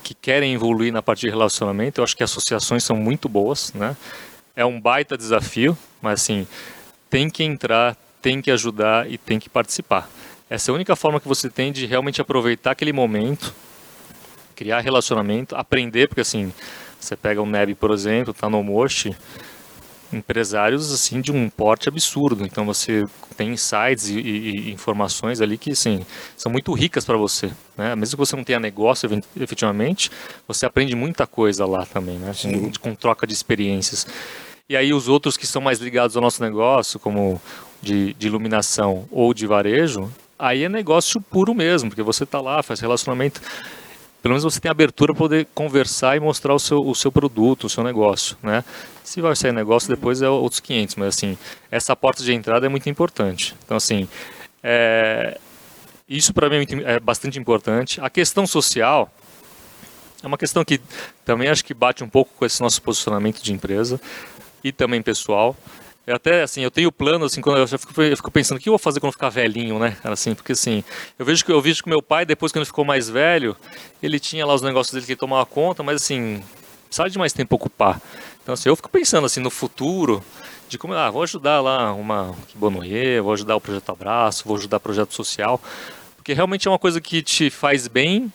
que querem evoluir na parte de relacionamento, eu acho que associações são muito boas, né? É um baita desafio, mas assim, tem que entrar, tem que ajudar e tem que participar. Essa é a única forma que você tem de realmente aproveitar aquele momento, criar relacionamento, aprender, porque assim, você pega o Neb, por exemplo, tá no Moshi, empresários assim de um porte absurdo. Então você tem insights e, e- e informações ali que assim, são muito ricas para você. Né? Mesmo que você não tenha negócio efetivamente, você aprende muita coisa lá também, né? com, com troca de experiências. E aí os outros que são mais ligados ao nosso negócio, como de, de iluminação ou de varejo, aí é negócio puro mesmo, porque você está lá, faz relacionamento. Pelo menos você tem abertura para poder conversar e mostrar o seu, o seu produto, o seu negócio, né? Se vai sair negócio depois é outros 500, mas assim, essa porta de entrada é muito importante. Então assim, é, isso para mim é, é bastante importante. A questão social é uma questão que também acho que bate um pouco com esse nosso posicionamento de empresa e também pessoal. Eu até, assim, eu tenho plano, assim, quando eu, fico, eu fico pensando, o que eu vou fazer quando ficar velhinho, né, assim, porque, assim, eu vejo que eu vejo que meu pai, depois que ele ficou mais velho, ele tinha lá os negócios dele que ele tomava conta, mas, assim, precisava de mais tempo ocupar. Então, assim, eu fico pensando, assim, no futuro, de como, ah, vou ajudar lá uma Bonoye, vou ajudar o Projeto Abraço, vou ajudar o Projeto Social, porque realmente é uma coisa que te faz bem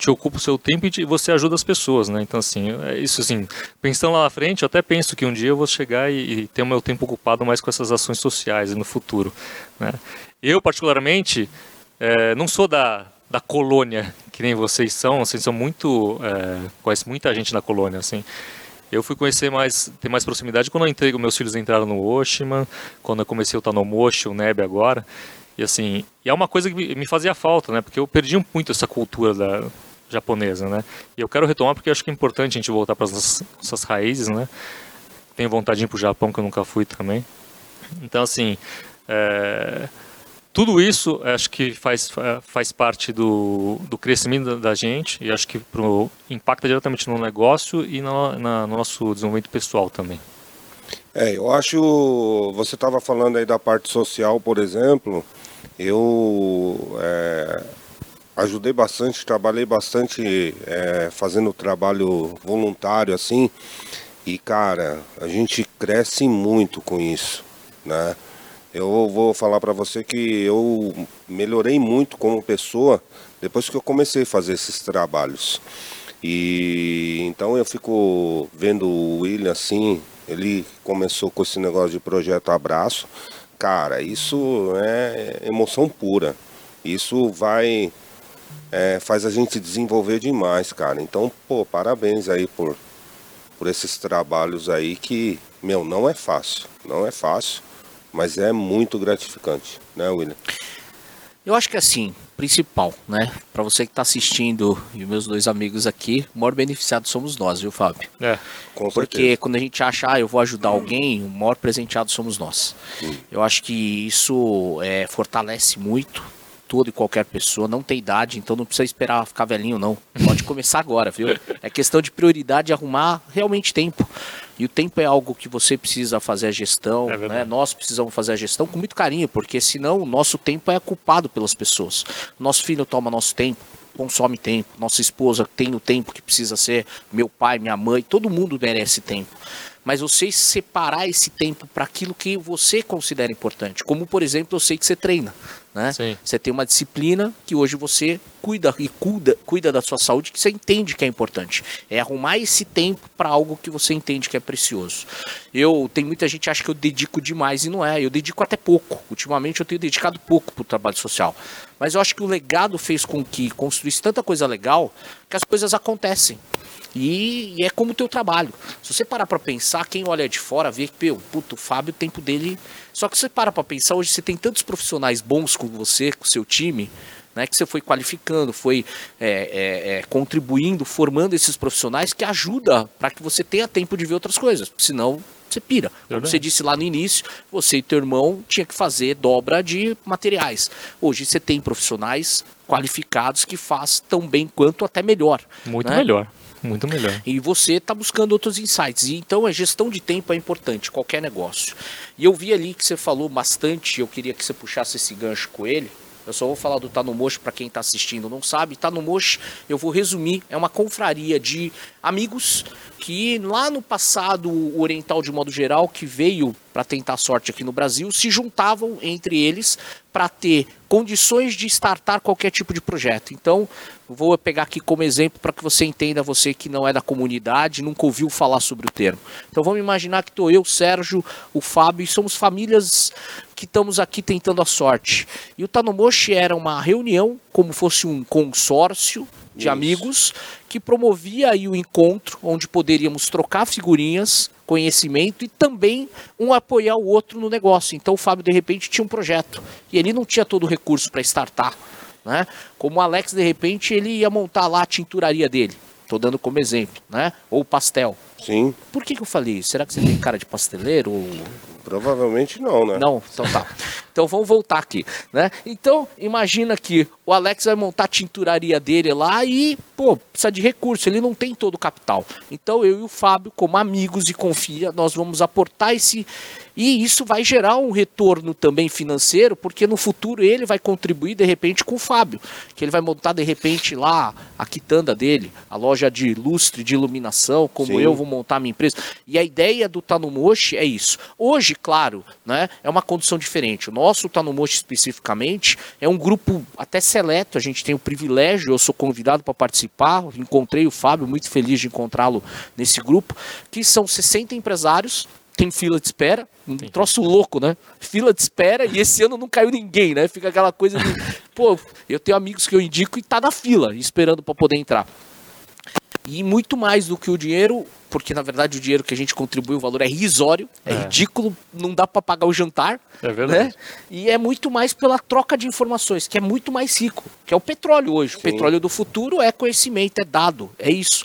te ocupa o seu tempo e te, você ajuda as pessoas, né? Então, assim, é isso assim, pensando lá na frente, eu até penso que um dia eu vou chegar e, e ter o meu tempo ocupado mais com essas ações sociais no futuro, né? Eu, particularmente, é, não sou da, da colônia, que nem vocês são, assim, são muito, é, conhece muita gente na colônia, assim, eu fui conhecer mais, ter mais proximidade quando eu entrei, meus filhos entraram no Oshiman, quando eu comecei o Tanomoshi, o Neb agora, e assim, e é uma coisa que me fazia falta, né? Porque eu perdi muito essa cultura da, japonesa, né? E eu quero retomar porque acho que é importante a gente voltar para as nossas raízes, né? Tenho vontade de ir para o Japão, que eu nunca fui também. Então, assim, é... tudo isso acho que faz, faz parte do, do crescimento da gente e acho que pro, impacta diretamente no negócio e no, na, no nosso desenvolvimento pessoal também. É, eu acho. Você estava falando aí da parte social, por exemplo. Eu é, ajudei bastante, trabalhei bastante é, fazendo trabalho voluntário assim. E cara, a gente cresce muito com isso, né? Eu vou falar para você que eu melhorei muito como pessoa depois que eu comecei a fazer esses trabalhos. E então eu fico vendo o William assim, ele começou com esse negócio de projeto Abraço. Cara, isso é emoção pura. Isso vai é, faz a gente desenvolver demais, cara. Então, pô, parabéns aí por, por esses trabalhos aí que, meu, não é fácil. Não é fácil, mas é muito gratificante, né, William? Eu acho que assim, principal, né? Para você que está assistindo e meus dois amigos aqui, o maior beneficiado somos nós, viu, Fábio? É, com Porque certeza. quando a gente acha, ah, eu vou ajudar alguém, o maior presenteado somos nós. Hum. Eu acho que isso é, fortalece muito toda e qualquer pessoa, não tem idade, então não precisa esperar ficar velhinho, não. Pode começar agora, viu? É questão de prioridade arrumar realmente tempo. E o tempo é algo que você precisa fazer a gestão, é né? nós precisamos fazer a gestão com muito carinho, porque senão o nosso tempo é ocupado pelas pessoas. Nosso filho toma nosso tempo, consome tempo, nossa esposa tem o tempo que precisa ser, meu pai, minha mãe, todo mundo merece tempo mas você separar esse tempo para aquilo que você considera importante. Como, por exemplo, eu sei que você treina. Né? Você tem uma disciplina que hoje você cuida e cuida, cuida da sua saúde, que você entende que é importante. É arrumar esse tempo para algo que você entende que é precioso. Eu tem muita gente que acha que eu dedico demais e não é. Eu dedico até pouco. Ultimamente eu tenho dedicado pouco para o trabalho social. Mas eu acho que o legado fez com que construísse tanta coisa legal que as coisas acontecem. E, e, é como o teu trabalho. Se você parar para pensar, quem olha de fora vê que, puto, o Fábio, o tempo dele. Só que você para para pensar, hoje você tem tantos profissionais bons com você, com o seu time, né, que você foi qualificando, foi é, é, é, contribuindo, formando esses profissionais que ajuda para que você tenha tempo de ver outras coisas. Senão você pira. Como você disse lá no início, você e teu irmão tinha que fazer dobra de materiais. Hoje você tem profissionais qualificados que faz tão bem quanto até melhor. Muito né? melhor. Muito melhor. E você está buscando outros insights. E então a gestão de tempo é importante, qualquer negócio. E eu vi ali que você falou bastante, eu queria que você puxasse esse gancho com ele. Eu só vou falar do Tá no Mocho para quem está assistindo não sabe. Tá no Mocho, eu vou resumir, é uma confraria de amigos que lá no passado oriental de modo geral, que veio para tentar sorte aqui no Brasil, se juntavam entre eles para ter condições de startar qualquer tipo de projeto. Então, vou pegar aqui como exemplo para que você entenda, você que não é da comunidade, nunca ouviu falar sobre o termo. Então, vamos imaginar que estou eu, Sérgio, o Fábio, e somos famílias que estamos aqui tentando a sorte. E o Tanomoshi era uma reunião, como fosse um consórcio de Isso. amigos, que promovia aí o encontro, onde poderíamos trocar figurinhas, conhecimento e também um apoiar o outro no negócio. Então o Fábio, de repente, tinha um projeto e ele não tinha todo o recurso para startar. Né? Como o Alex, de repente, ele ia montar lá a tinturaria dele. Estou dando como exemplo, né? Ou pastel. Sim, Por que, que eu falei isso? Será que você tem cara de pasteleiro? Ou... provavelmente não, né? Não, então tá. Então vamos voltar aqui, né? Então, imagina que o Alex vai montar a tinturaria dele lá e, pô, precisa de recurso, ele não tem todo o capital. Então eu e o Fábio, como amigos e confia, nós vamos aportar esse e isso vai gerar um retorno também financeiro, porque no futuro ele vai contribuir de repente com o Fábio, que ele vai montar de repente lá a quitanda dele, a loja de lustre, de iluminação, como Sim. eu vou montar a minha empresa. E a ideia do Tanumoshi é isso. Hoje, claro, né, é uma condição diferente. O nosso Tanumoshi especificamente é um grupo até seleto, a gente tem o privilégio, eu sou convidado para participar, encontrei o Fábio, muito feliz de encontrá-lo nesse grupo, que são 60 empresários, tem fila de espera, um troço louco, né? Fila de espera e esse ano não caiu ninguém, né? Fica aquela coisa de, pô, eu tenho amigos que eu indico e tá na fila, esperando para poder entrar. E muito mais do que o dinheiro, porque na verdade o dinheiro que a gente contribui, o valor é irrisório, é, É. ridículo, não dá para pagar o jantar. É verdade. Né? E é muito mais pela troca de informações, que é muito mais rico, que é o petróleo hoje. O petróleo do futuro é conhecimento, é dado, é isso.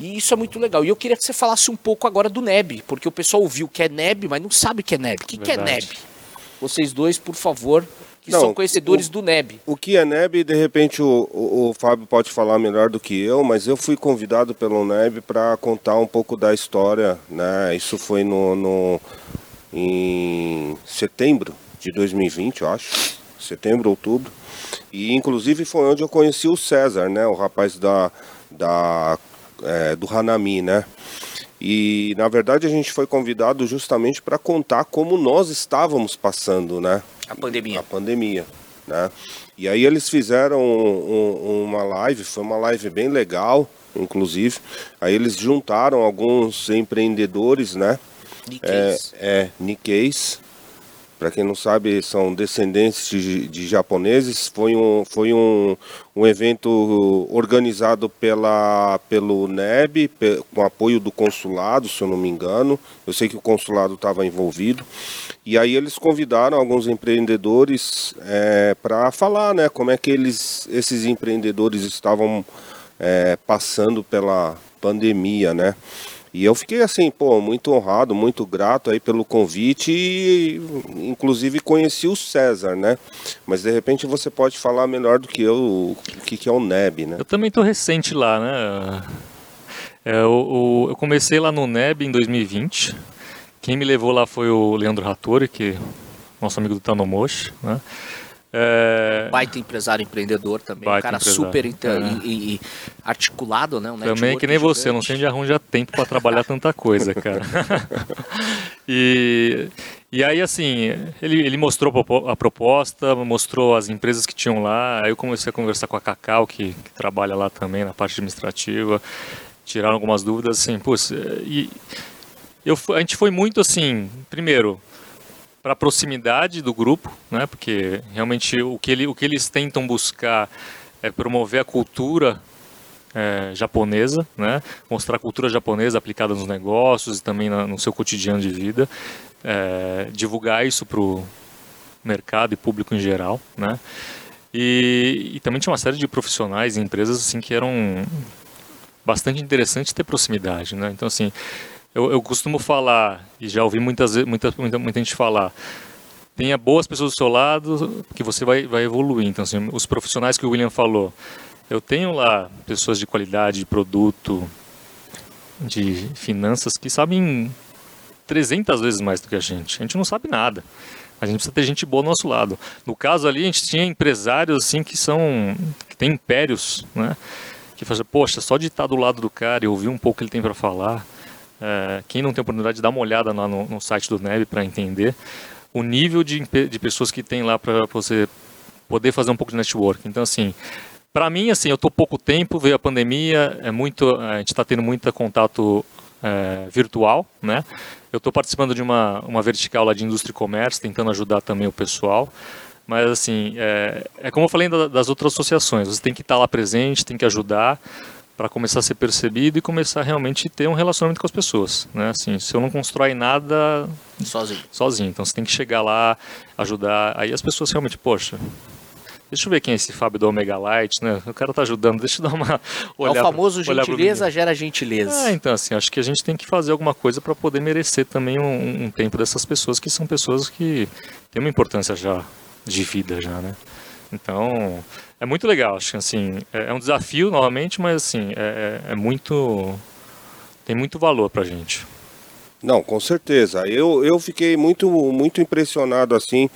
E isso é muito legal. E eu queria que você falasse um pouco agora do NEB, porque o pessoal ouviu que é NEB, mas não sabe o que é NEB. O que, que é. NEB? Vocês dois, por favor, que Não, são conhecedores o- do NEB. O que é NEB, de repente o, o, o Fábio pode falar melhor do que eu, mas eu fui convidado pelo NEB para contar um pouco da história, né? Isso foi no, no em setembro de 2020, eu acho, setembro, outubro, e inclusive foi onde eu conheci o César, né? O rapaz da, da é, do Hanami, né? E na verdade a gente foi convidado justamente para contar como nós estávamos passando, né? A pandemia. a pandemia, né? E aí eles fizeram um- um- uma live, foi uma live bem legal, inclusive. Aí eles juntaram alguns empreendedores, né? É, Nikkei's. é Nikkeis. Para quem não sabe, são descendentes de, de japoneses. Foi um, foi um, um evento organizado pela, pelo NEB, pe- com apoio do consulado, se eu não me engano. Eu sei que o consulado estava envolvido. E aí eles convidaram alguns empreendedores para falar né, como é que eles, esses empreendedores estavam é, passando pela pandemia, né? E eu fiquei assim, pô, muito honrado, muito grato aí pelo convite e inclusive conheci o César, né? Mas de repente você pode falar melhor do que eu o que, que é o NEB, né? Eu também tô recente lá, né? É, o, o- eu comecei lá no NEB em 2020. Quem me levou lá foi o Leandro Rattori, que é nosso amigo do Tanomoshi, né? É, Baita empresário empreendedor também. um Baita cara empresário. super inte- É. e, e articulado, né? Um Também que nem você, eu não gigante. sei onde arranja tempo para trabalhar tanta coisa, cara. e, e aí, assim, ele, ele mostrou a proposta, mostrou as empresas que tinham lá. Aí eu comecei a conversar com a Cacau, que, que trabalha lá também na parte administrativa. Tiraram algumas dúvidas, assim, putz, e eu, a gente foi muito assim, primeiro, para a proximidade do grupo, né? Porque realmente o que, ele, o que eles tentam buscar é promover a cultura é, japonesa, né? Mostrar a cultura japonesa aplicada nos negócios e também na- no seu cotidiano de vida, é, divulgar isso para o mercado e público em geral, né? E, e também tinha uma série de profissionais e empresas assim que eram bastante interessantes ter proximidade, né? Então assim, eu, eu costumo falar e já ouvi muitas muita, muita, muita gente falar tenha boas pessoas do seu lado que você vai, vai evoluir. Então, assim, os profissionais que o William falou, eu tenho lá pessoas de qualidade, de produto, de finanças que sabem 300 vezes mais do que a gente. A gente não sabe nada. A gente precisa ter gente boa do nosso lado. No caso ali, a gente tinha empresários assim que são que têm impérios, né? Que fazem, poxa, só de estar do lado do cara e ouvir um pouco o que ele tem para falar. É, quem não tem oportunidade de dar uma olhada lá no, no site do NEB para entender o nível de, de pessoas que tem lá para você poder fazer um pouco de network. Então, assim, para mim, assim, eu tô pouco tempo, veio a pandemia, é muito, a gente está tendo muito contato é, virtual, né? Eu estou participando de uma, uma vertical lá de indústria e comércio, tentando ajudar também o pessoal. Mas, assim, é, é como eu falei das outras associações, você tem que estar lá presente, tem que ajudar para começar a ser percebido e começar a realmente ter um relacionamento com as pessoas, né? Assim, se eu não constrói nada sozinho, sozinho, então você tem que chegar lá, ajudar, aí as pessoas realmente, poxa, Deixa eu ver quem é esse Fábio do Omega Light, né? O cara tá ajudando, deixa eu dar uma olhada. É o famoso gentileza gera gentileza. É, então assim, acho que a gente tem que fazer alguma coisa para poder merecer também um, um, tempo dessas pessoas que são pessoas que têm uma importância já de vida já, né? Então, é muito legal, acho que assim, é, é um desafio novamente, mas assim, é, é, é muito tem muito valor pra gente. Não, com certeza. Eu, eu fiquei muito muito impressionado assim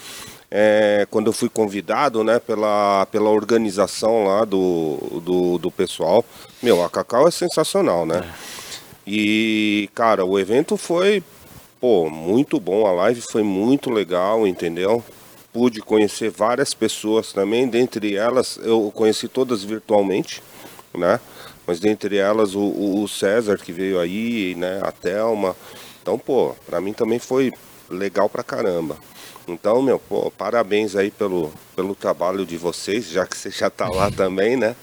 é, quando eu fui convidado, né, pela, pela organização lá do, do, do pessoal. Meu, a Cacau é sensacional, né? É. E, cara, o evento foi, pô, muito bom. A live foi muito legal, entendeu? Pude conhecer várias pessoas também, dentre elas, eu conheci todas virtualmente, né? Mas dentre elas o, o César que veio aí, né? A Thelma. Então, pô, pra mim também foi legal pra caramba. Então, meu, pô, parabéns aí pelo, pelo trabalho de vocês, já que você já tá lá também, né?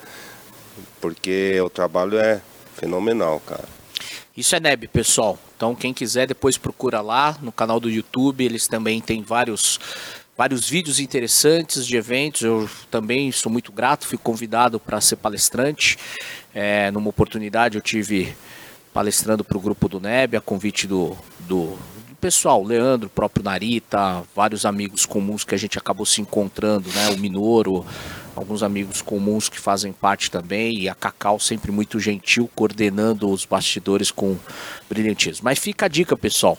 Porque o trabalho é fenomenal, cara. Isso é NEB, pessoal. Então, quem quiser, depois procura lá no canal do YouTube. Eles também têm vários, vários vídeos interessantes de eventos. Eu também sou muito grato, fui convidado para ser palestrante. É, numa oportunidade, eu tive palestrando para o grupo do NEB, a convite do, do, pessoal, Leandro, próprio Narita, vários amigos comuns que a gente acabou se encontrando, né? O Minoro, alguns amigos comuns que fazem parte também, e a Cacau sempre muito gentil, coordenando os bastidores com brilhantismo. Mas fica a dica, pessoal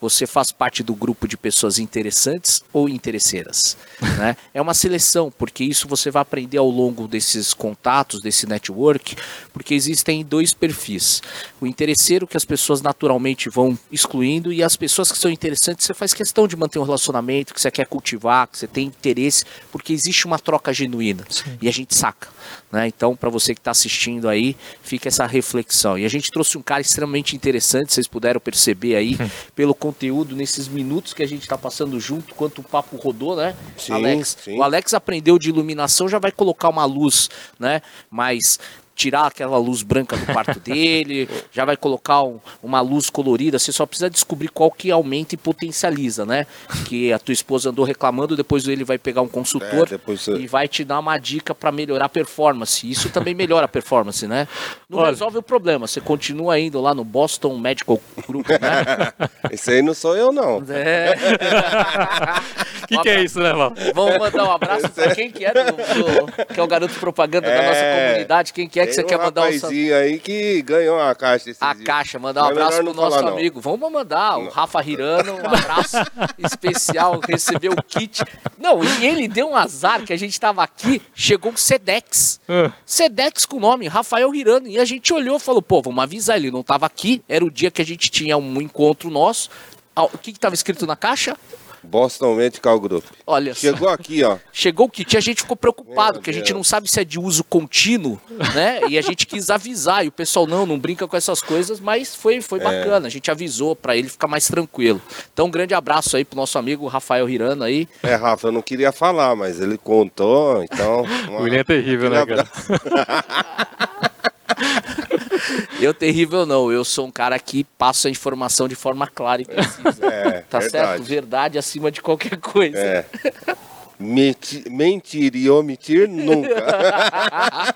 você faz parte do grupo de pessoas interessantes ou interesseiras. né? É uma seleção, porque isso você vai aprender ao longo desses contatos, desse network, porque existem dois perfis. O interesseiro que as pessoas naturalmente vão excluindo e as pessoas que são interessantes você faz questão de manter um relacionamento, que você quer cultivar, que você tem interesse, porque existe uma troca genuína Sim. e a gente saca. Né? Então, para você que está assistindo aí, fica essa reflexão. E a gente trouxe um cara extremamente interessante, vocês puderam perceber aí, pelo conteúdo nesses minutos que a gente está passando junto, quanto o papo rodou, né, sim, Alex? Sim. O Alex aprendeu de iluminação, já vai colocar uma luz, né, mais tirar aquela luz branca do quarto dele, já vai colocar um, uma luz colorida, você só precisa descobrir qual que aumenta e potencializa, né? Que a tua esposa andou reclamando, depois ele vai pegar um consultor é, e vai te dar uma dica para melhorar a performance. Isso também melhora a performance, né? Não Olha. resolve o problema, você continua indo lá no Boston Medical Group, né? Esse aí não sou eu, não. É. O que, que é isso, né, Val? Vamos mandar um abraço para quem que é, do, do, que é o garoto propaganda é. da nossa é. comunidade, quem que é que você quer mandar um aí que ganhou a caixa A dias. caixa, mandar um é abraço pro nosso falar, amigo. Não. Vamos mandar o Rafa Hirano, um abraço especial, recebeu o kit. Não, e ele deu um azar que a gente tava aqui, chegou um Sedex. Uh. Sedex com o nome, Rafael Hirano. E a gente olhou e falou, pô, vamos avisar, ele não tava aqui, era o dia que a gente tinha um encontro nosso. O que estava escrito na caixa? Boston Medical Group. Olha Chegou só. aqui, ó. Chegou o kit. A gente ficou preocupado, porque a gente não sabe se é de uso contínuo, né? E a gente quis avisar. E o pessoal, não, não brinca com essas coisas, mas foi, foi é. bacana. A gente avisou para ele ficar mais tranquilo. Então, um grande abraço aí pro nosso amigo Rafael Hirano aí. É, Rafa, eu não queria falar, mas ele contou, então. Uma... O William é terrível, né, cara? Eu terrível não, eu sou um cara que passa a informação de forma clara e precisa. É, tá verdade. certo? Verdade acima de qualquer coisa. É. mentir e omitir nunca.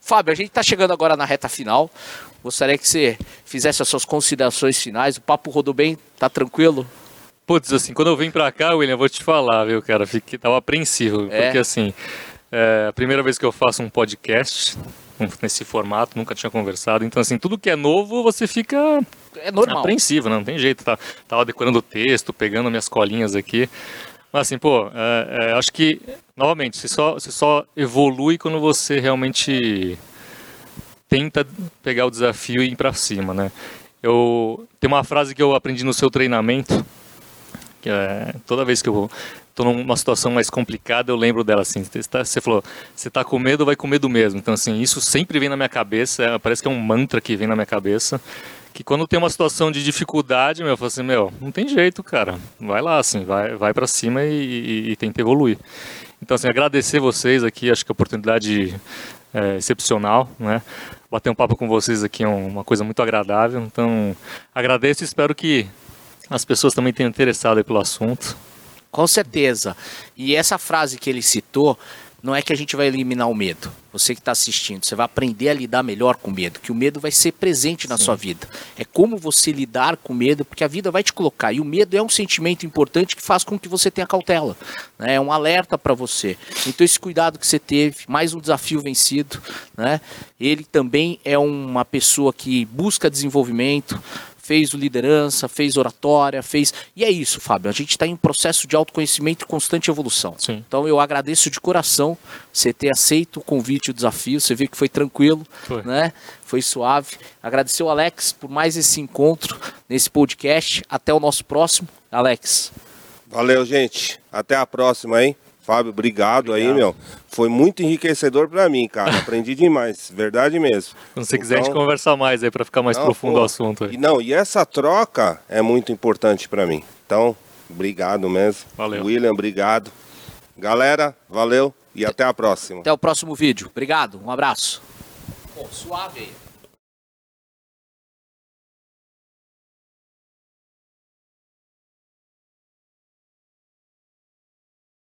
Fábio, a gente está chegando agora na reta final. Gostaria que você fizesse as suas considerações finais. O papo rodou bem? Tá tranquilo? Putz, assim, quando eu vim pra cá, William, eu vou te falar, viu, cara? Fiquei, tava apreensivo. É? Porque, assim, é a primeira vez que eu faço um podcast, nesse formato, nunca tinha conversado. Então, assim, tudo que é novo, você fica é normal. apreensivo, né? não tem jeito. Tá, tava decorando o texto, pegando minhas colinhas aqui. Mas, assim, pô, é, é, acho que, novamente, você só, você só evolui quando você realmente tenta pegar o desafio e ir para cima, né? Eu tem uma frase que eu aprendi no seu treinamento, que é toda vez que eu tô numa situação mais complicada, eu lembro dela assim. Você, tá, você falou, você tá com medo, vai com medo mesmo. Então, assim, isso sempre vem na minha cabeça, é, parece que é um mantra que vem na minha cabeça. Que quando tem uma situação de dificuldade, meu, eu falo assim, meu, não tem jeito, cara. Vai lá, assim, vai, vai para cima e, e, e tenta evoluir. Então, assim, agradecer vocês aqui, acho que a oportunidade é excepcional, né? Bater um papo com vocês aqui é uma coisa muito agradável. Então, agradeço e espero que as pessoas também tenham interessado pelo assunto. Com certeza. E essa frase que ele citou, não é que a gente vai eliminar o medo. Você que está assistindo, você vai aprender a lidar melhor com o medo, que o medo vai ser presente na Sim. sua vida. É como você lidar com o medo, porque a vida vai te colocar. E o medo é um sentimento importante que faz com que você tenha cautela. Né? É um alerta para você. Então, esse cuidado que você teve, mais um desafio vencido. Né? Ele também é uma pessoa que busca desenvolvimento, fez liderança, fez oratória, fez. E é isso, Fábio. A gente está em processo de autoconhecimento e constante evolução. Sim. Então eu agradeço de coração você ter aceito o convite, o desafio. Você viu que foi tranquilo, foi. né? Foi suave. Agradecer o Alex por mais esse encontro nesse podcast. Até o nosso próximo. Alex. Valeu, gente. Até a próxima, hein? Fábio, obrigado, obrigado. aí, meu. Foi muito enriquecedor para mim, cara. Aprendi demais, verdade mesmo. Quando você então, quiser, a gente então, conversar mais aí para ficar mais não, profundo pô, o assunto. Aí. E não, e essa troca é muito importante para mim. Então, obrigado mesmo. Valeu. William, obrigado. Galera, valeu e até a próxima. Até o próximo vídeo. Obrigado, um abraço. Pô, suave aí.